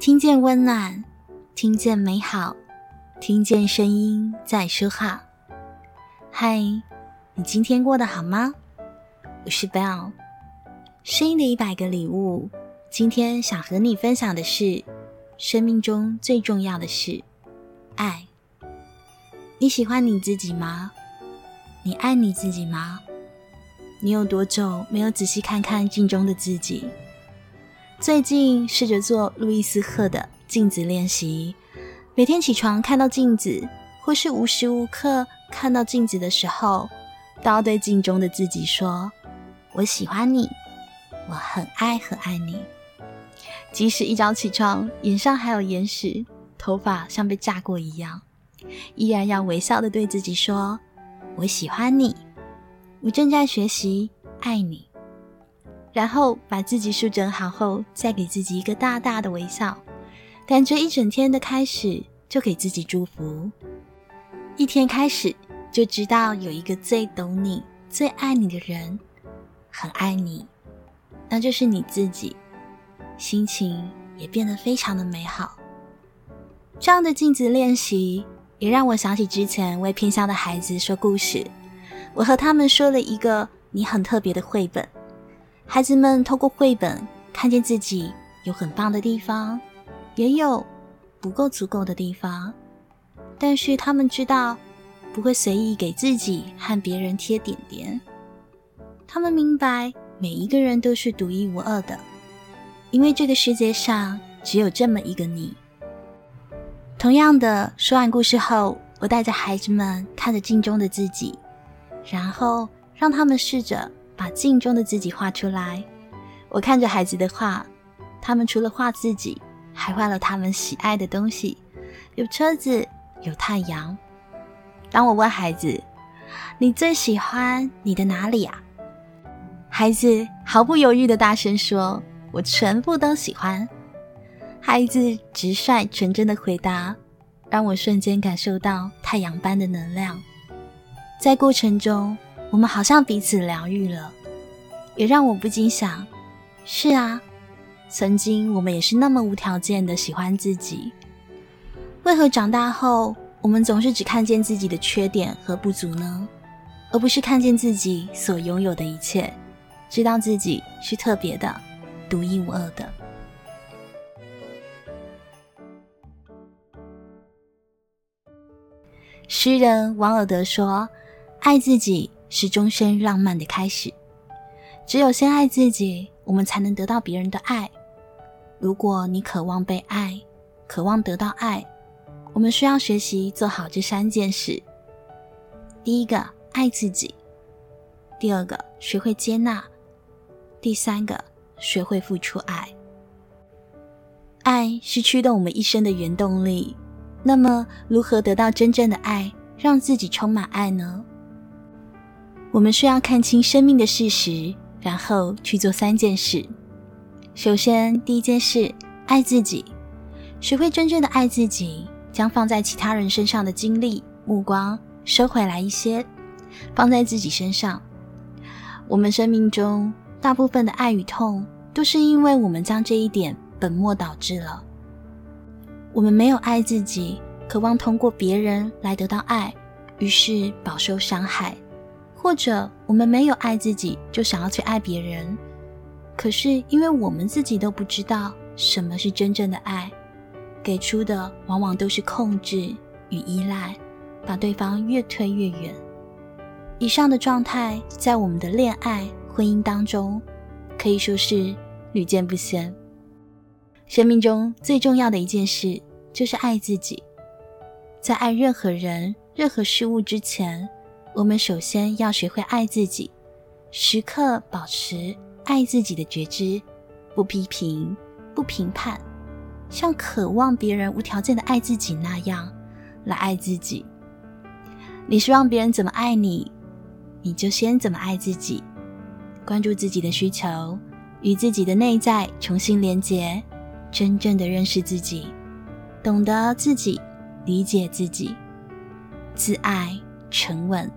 听见温暖，听见美好，听见声音在说话。嗨，你今天过得好吗？我是 Bell，声音的一百个礼物。今天想和你分享的是，生命中最重要的是爱。你喜欢你自己吗？你爱你自己吗？你有多久没有仔细看看镜中的自己？最近试着做路易斯·赫的镜子练习，每天起床看到镜子，或是无时无刻看到镜子的时候，都要对镜中的自己说：“我喜欢你，我很爱很爱你。”即使一早起床，脸上还有眼屎，头发像被炸过一样，依然要微笑的对自己说：“我喜欢你，我正在学习爱你。”然后把自己梳整好后，再给自己一个大大的微笑，感觉一整天的开始就给自己祝福。一天开始就知道有一个最懂你、最爱你的人，很爱你，那就是你自己，心情也变得非常的美好。这样的镜子练习也让我想起之前为偏乡的孩子说故事，我和他们说了一个你很特别的绘本。孩子们透过绘本看见自己有很棒的地方，也有不够足够的地方，但是他们知道不会随意给自己和别人贴点点。他们明白每一个人都是独一无二的，因为这个世界上只有这么一个你。同样的，说完故事后，我带着孩子们看着镜中的自己，然后让他们试着。把镜中的自己画出来。我看着孩子的画，他们除了画自己，还画了他们喜爱的东西，有车子，有太阳。当我问孩子：“你最喜欢你的哪里啊？”孩子毫不犹豫的大声说：“我全部都喜欢。”孩子直率纯真的回答，让我瞬间感受到太阳般的能量。在过程中，我们好像彼此疗愈了，也让我不禁想：是啊，曾经我们也是那么无条件的喜欢自己，为何长大后我们总是只看见自己的缺点和不足呢？而不是看见自己所拥有的一切，知道自己是特别的、独一无二的。诗人王尔德说：“爱自己。”是终身浪漫的开始。只有先爱自己，我们才能得到别人的爱。如果你渴望被爱，渴望得到爱，我们需要学习做好这三件事：第一个，爱自己；第二个，学会接纳；第三个，学会付出爱。爱是驱动我们一生的原动力。那么，如何得到真正的爱，让自己充满爱呢？我们需要看清生命的事实，然后去做三件事。首先，第一件事，爱自己，学会真正的爱自己，将放在其他人身上的精力、目光收回来一些，放在自己身上。我们生命中大部分的爱与痛，都是因为我们将这一点本末倒置了。我们没有爱自己，渴望通过别人来得到爱，于是饱受伤害。或者我们没有爱自己，就想要去爱别人，可是因为我们自己都不知道什么是真正的爱，给出的往往都是控制与依赖，把对方越推越远。以上的状态在我们的恋爱、婚姻当中可以说是屡见不鲜。生命中最重要的一件事就是爱自己，在爱任何人、任何事物之前。我们首先要学会爱自己，时刻保持爱自己的觉知，不批评，不评判，像渴望别人无条件的爱自己那样来爱自己。你希望别人怎么爱你，你就先怎么爱自己。关注自己的需求，与自己的内在重新连结，真正的认识自己，懂得自己，理解自己，自爱沉稳。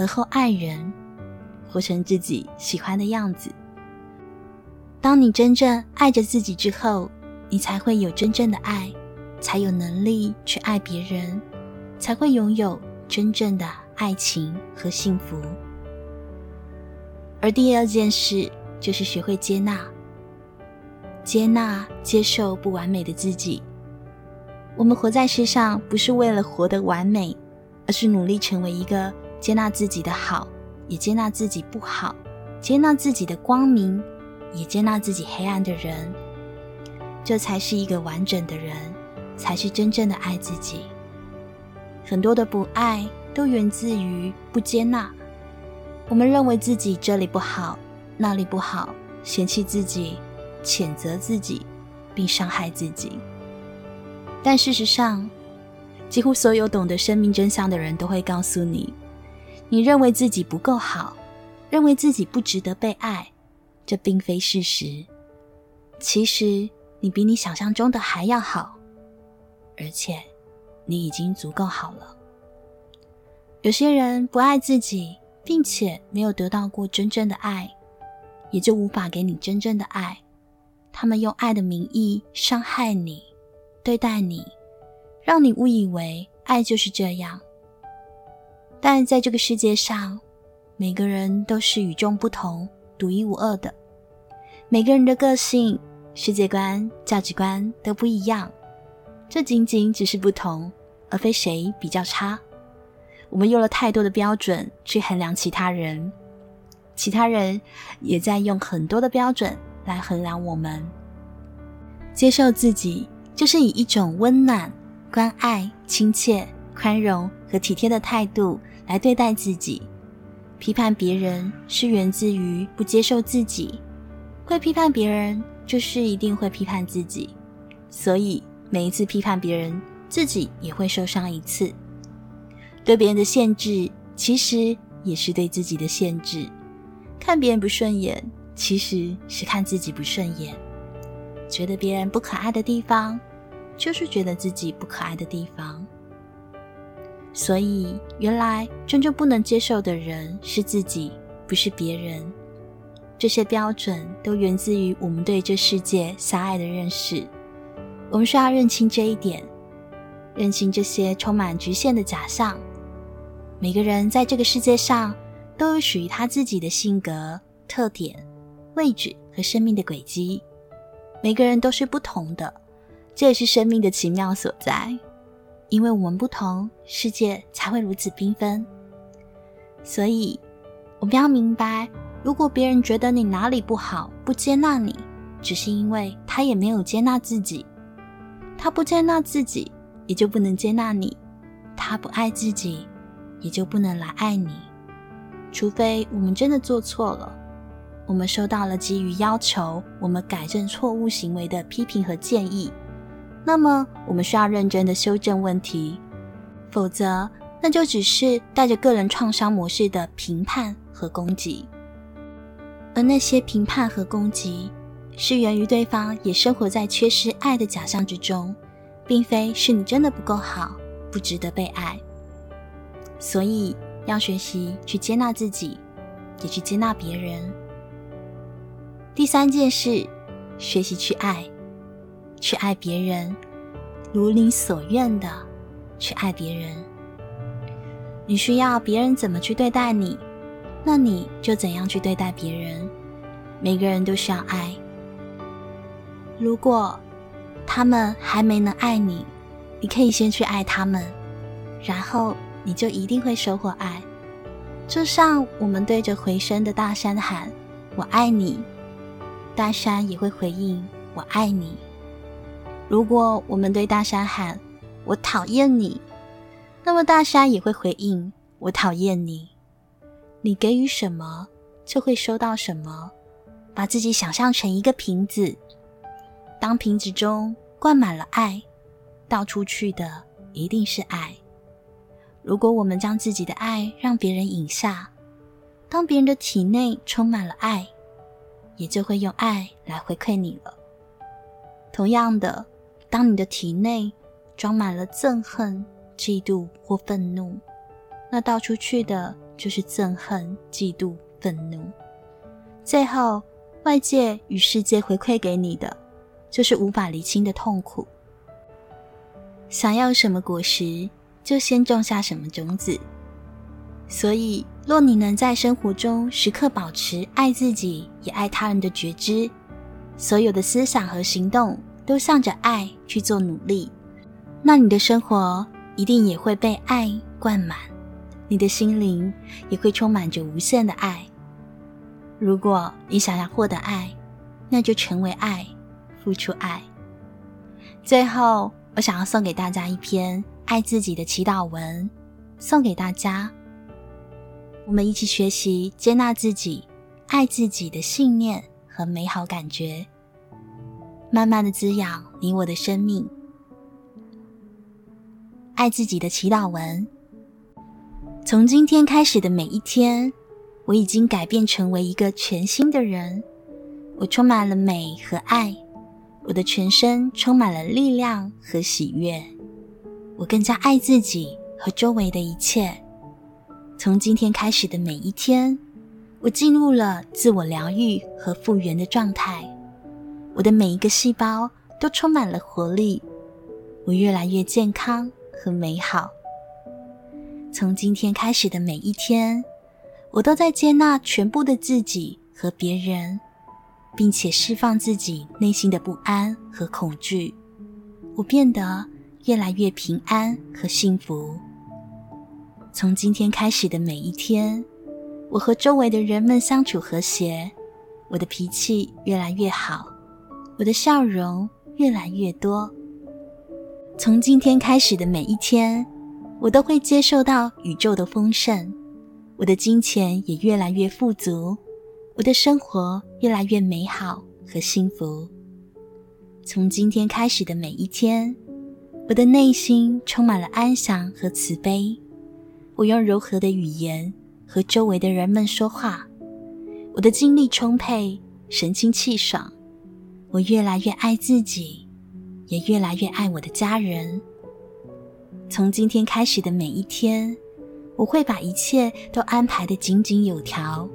而后爱人，活成自己喜欢的样子。当你真正爱着自己之后，你才会有真正的爱，才有能力去爱别人，才会拥有真正的爱情和幸福。而第二件事就是学会接纳，接纳、接受不完美的自己。我们活在世上，不是为了活得完美，而是努力成为一个接纳自己的好，也接纳自己不好，接纳自己的光明，也接纳自己黑暗的人。这才是一个完整的人，才是真正的爱自己。很多的不爱都源自于不接纳。我们认为自己这里不好，那里不好，嫌弃自己，谴责自己，并伤害自己。但事实上，几乎所有懂得生命真相的人都会告诉你：你认为自己不够好，认为自己不值得被爱，这并非事实。其实，你比你想象中的还要好，而且你已经足够好了。有些人不爱自己，并且没有得到过真正的爱，也就无法给你真正的爱。他们用爱的名义伤害你。对待你，让你误以为爱就是这样。但在这个世界上，每个人都是与众不同、独一无二的。每个人的个性、世界观、价值观都不一样。这仅仅只是不同，而非谁比较差。我们用了太多的标准去衡量其他人，其他人也在用很多的标准来衡量我们。接受自己。就是以一种温暖、关爱、亲切、宽容和体贴的态度来对待自己。批判别人是源自于不接受自己，会批判别人就是一定会批判自己。所以每一次批判别人，自己也会受伤一次。对别人的限制，其实也是对自己的限制。看别人不顺眼，其实是看自己不顺眼。觉得别人不可爱的地方，就是觉得自己不可爱的地方，所以原来真正不能接受的人是自己，不是别人。这些标准都源自于我们对这世界狭隘的认识。我们需要认清这一点，认清这些充满局限的假象。每个人在这个世界上都有属于他自己的性格、特点、位置和生命的轨迹。每个人都是不同的。这也是生命的奇妙所在，因为我们不同，世界才会如此缤纷。所以，我们要明白，如果别人觉得你哪里不好，不接纳你，只是因为他也没有接纳自己。他不接纳自己，也就不能接纳你；他不爱自己，也就不能来爱你。除非我们真的做错了，我们收到了基于要求我们改正错误行为的批评和建议。那么，我们需要认真的修正问题，否则那就只是带着个人创伤模式的评判和攻击。而那些评判和攻击，是源于对方也生活在缺失爱的假象之中，并非是你真的不够好，不值得被爱。所以，要学习去接纳自己，也去接纳别人。第三件事，学习去爱。去爱别人，如你所愿的去爱别人。你需要别人怎么去对待你，那你就怎样去对待别人。每个人都需要爱。如果他们还没能爱你，你可以先去爱他们，然后你就一定会收获爱。就像我们对着回声的大山喊“我爱你”，大山也会回应“我爱你”。如果我们对大山喊“我讨厌你”，那么大山也会回应“我讨厌你”。你给予什么，就会收到什么。把自己想象成一个瓶子，当瓶子中灌满了爱，倒出去的一定是爱。如果我们将自己的爱让别人饮下，当别人的体内充满了爱，也就会用爱来回馈你了。同样的。当你的体内装满了憎恨、嫉妒或愤怒，那倒出去的就是憎恨、嫉妒、愤怒。最后，外界与世界回馈给你的，就是无法厘清的痛苦。想要什么果实，就先种下什么种子。所以，若你能在生活中时刻保持爱自己也爱他人的觉知，所有的思想和行动都向着爱去做努力，那你的生活一定也会被爱灌满，你的心灵也会充满着无限的爱。如果你想要获得爱，那就成为爱，付出爱。最后，我想要送给大家一篇爱自己的祈祷文，送给大家。我们一起学习接纳自己、爱自己的信念和美好感觉，慢慢的滋养你我的生命。爱自己的祈祷文：从今天开始的每一天，我已经改变成为一个全新的人。我充满了美和爱，我的全身充满了力量和喜悦。我更加爱自己和周围的一切。从今天开始的每一天，我进入了自我疗愈和复原的状态。我的每一个细胞都充满了活力，我越来越健康和美好。从今天开始的每一天，我都在接纳全部的自己和别人，并且释放自己内心的不安和恐惧。我变得越来越平安和幸福。从今天开始的每一天，我和周围的人们相处和谐，我的脾气越来越好，我的笑容越来越多。从今天开始的每一天，我都会接受到宇宙的丰盛，我的金钱也越来越富足，我的生活越来越美好和幸福。从今天开始的每一天，我的内心充满了安详和慈悲。我用柔和的语言和周围的人们说话，我的精力充沛，神清气爽。我越来越爱自己，也越来越爱我的家人。从今天开始的每一天，我会把一切都安排得井井有条。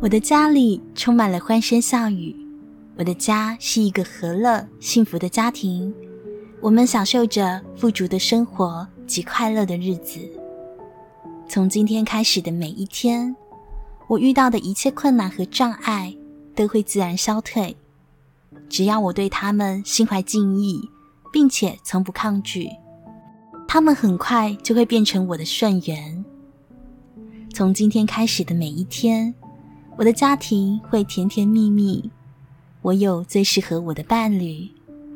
我的家里充满了欢声笑语，我的家是一个和乐幸福的家庭，我们享受着富足的生活及快乐的日子。从今天开始的每一天，我遇到的一切困难和障碍都会自然消退。只要我对他们心怀敬意，并且从不抗拒，他们很快就会变成我的顺缘。从今天开始的每一天，我的家庭会甜甜蜜蜜。我有最适合我的伴侣，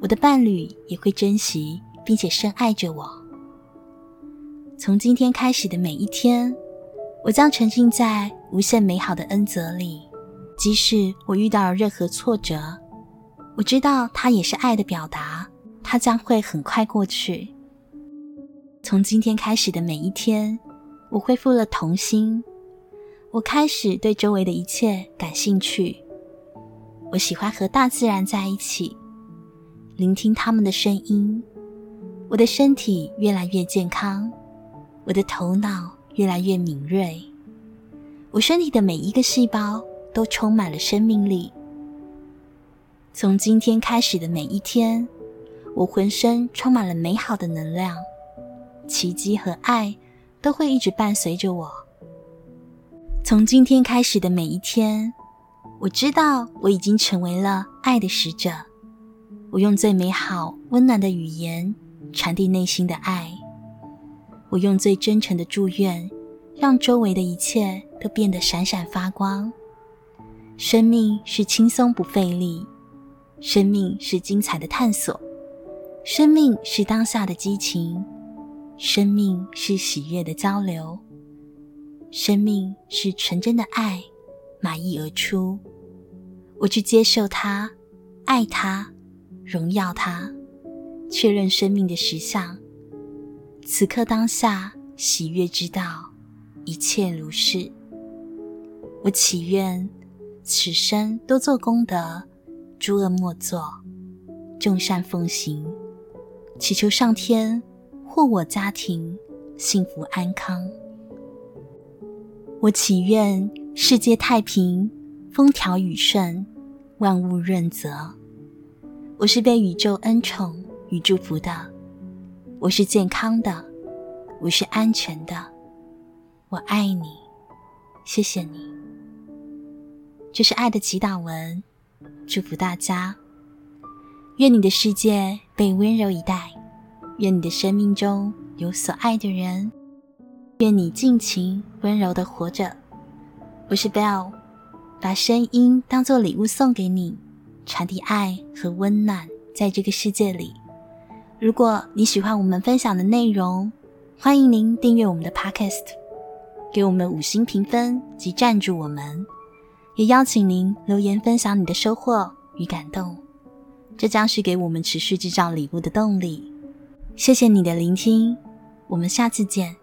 我的伴侣也会珍惜并且深爱着我。从今天开始的每一天，我将沉浸在无限美好的恩泽里。即使我遇到了任何挫折，我知道它也是爱的表达，它将会很快过去。从今天开始的每一天，我恢复了童心。我开始对周围的一切感兴趣。我喜欢和大自然在一起，聆听他们的声音。我的身体越来越健康。我的头脑越来越敏锐，我身体的每一个细胞都充满了生命力。从今天开始的每一天，我浑身充满了美好的能量，奇迹和爱都会一直伴随着我。从今天开始的每一天，我知道我已经成为了爱的使者。我用最美好、温暖的语言传递内心的爱。我用最真诚的祝愿，让周围的一切都变得闪闪发光。生命是轻松不费力，生命是精彩的探索，生命是当下的激情，生命是喜悦的交流，生命是纯真的爱，满溢而出。我去接受它，爱它，荣耀它，确认生命的实相。此刻当下，喜悦之道一切如是。我祈愿此生多做功德，诸恶莫作，众善奉行。祈求上天护我家庭幸福安康。我祈愿世界太平，风调雨顺，万物润泽。我是被宇宙恩宠与祝福的，我是健康的，我是安全的，我爱你，谢谢你。这是爱的祈祷文，祝福大家。愿你的世界被温柔以待，愿你的生命中有所爱的人，愿你尽情温柔的活着。我是 Bell，把声音当作礼物送给你，传递爱和温暖在这个世界里。如果你喜欢我们分享的内容，欢迎您订阅我们的 Podcast，给我们五星评分及赞助我们，也邀请您留言分享你的收获与感动，这将是给我们持续制造礼物的动力。谢谢你的聆听，我们下次见。